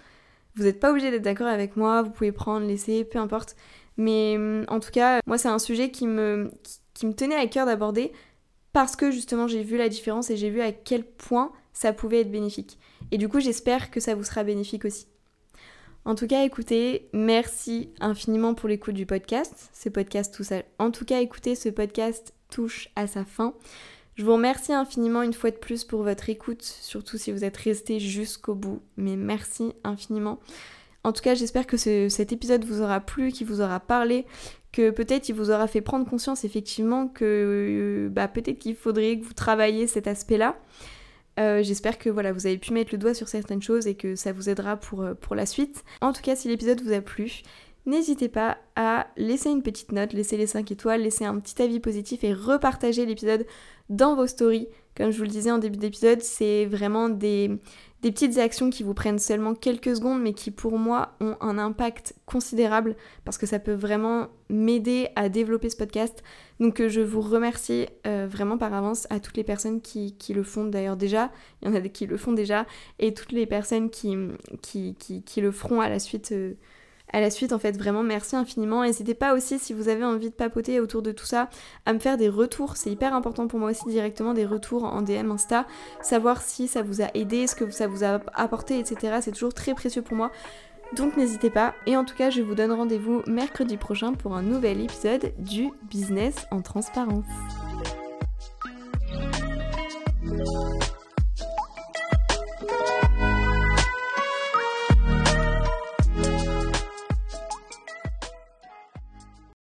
Vous n'êtes pas obligé d'être d'accord avec moi, vous pouvez prendre, laisser, peu importe. Mais hum, en tout cas, moi c'est un sujet qui me, qui me tenait à cœur d'aborder parce que justement j'ai vu la différence et j'ai vu à quel point ça pouvait être bénéfique. Et du coup j'espère que ça vous sera bénéfique aussi. En tout cas, écoutez, merci infiniment pour l'écoute du podcast. Ce podcast tout seul. En tout cas, écoutez, ce podcast touche à sa fin. Je vous remercie infiniment une fois de plus pour votre écoute, surtout si vous êtes resté jusqu'au bout. Mais merci infiniment. En tout cas, j'espère que cet épisode vous aura plu, qu'il vous aura parlé, que peut-être il vous aura fait prendre conscience effectivement que bah, peut-être qu'il faudrait que vous travailliez cet aspect-là. Euh, j'espère que voilà, vous avez pu mettre le doigt sur certaines choses et que ça vous aidera pour, euh, pour la suite. En tout cas, si l'épisode vous a plu, n'hésitez pas à laisser une petite note, laisser les 5 étoiles, laisser un petit avis positif et repartager l'épisode dans vos stories. Comme je vous le disais en début d'épisode, c'est vraiment des, petites actions qui vous prennent seulement quelques secondes mais qui pour moi ont un impact considérable parce que ça peut vraiment m'aider à développer ce podcast. Donc euh, je vous remercie euh, vraiment par avance à toutes les personnes qui, le font d'ailleurs déjà, il y en a qui le font déjà, et toutes les personnes qui le feront à la suite. Euh, à la suite en fait vraiment merci infiniment. N'hésitez pas aussi si vous avez envie de papoter autour de tout ça à me faire des retours. C'est hyper important pour moi aussi directement des retours en DM Insta. Savoir si ça vous a aidé ce que ça vous a apporté etc c'est toujours très précieux pour moi. Donc n'hésitez pas. Et en tout cas je vous donne rendez-vous mercredi prochain pour un nouvel épisode du business en transparence